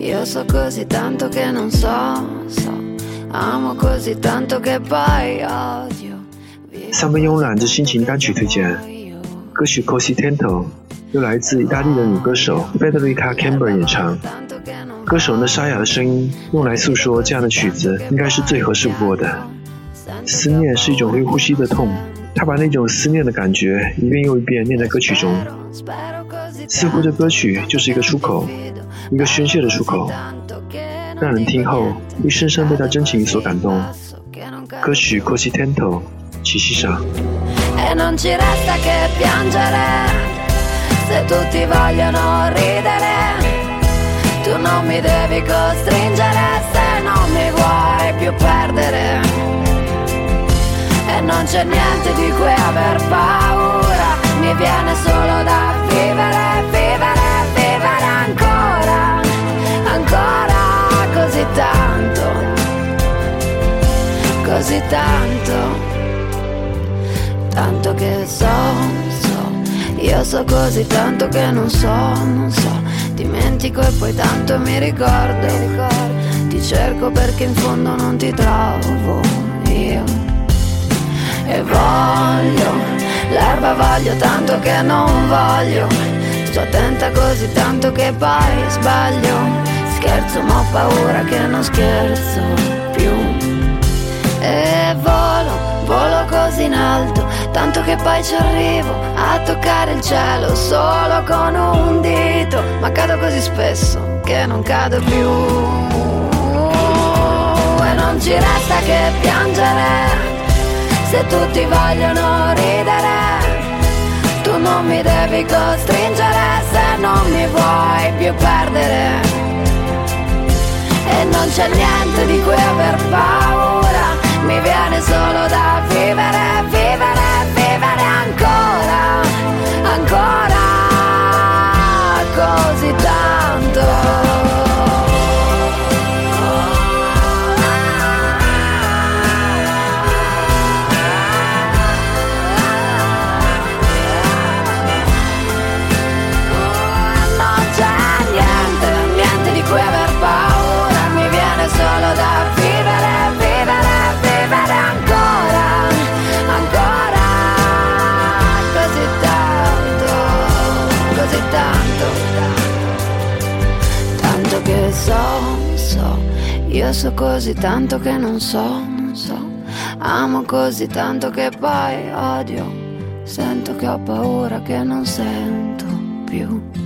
Io so così tanto che non so, so, amo così tanto che poi odio. 三分慵懒之心情单曲推荐，歌曲《Così Tanto》由来自意大利的女歌手 Federica Camber 演唱。歌手那沙哑的声音用来诉说这样的曲子，应该是最合适不过的。思念是一种会呼吸的痛，他把那种思念的感觉一遍又一遍念在歌曲中。似乎这歌曲就是一个出口一个宣泄的出口让人听后会深深被他真情所感动。歌曲 quote ten toe ce si si si la non c'è niente di cui aver paura, mi viene solo da vivere, vivere, vivere ancora, ancora così tanto, così tanto tanto che so, so, io so così tanto che non so, non so, dimentico e poi tanto mi ricordo, ricordo, ti cerco perché in fondo non ti trovo io. E voglio, l'erba voglio tanto che non voglio, sto attenta così tanto che poi sbaglio, scherzo ma ho paura che non scherzo più. E volo Volo così in alto, tanto che poi ci arrivo a toccare il cielo solo con un dito. Ma cado così spesso che non cado più. E non ci resta che piangere se tutti vogliono ridere. Tu non mi devi costringere se non mi vuoi più perdere. E non c'è niente di cui aver paura mi viene solo da vivere, vivere, Io so così tanto che non so, non so. Amo così tanto che poi odio. Sento che ho paura che non sento più.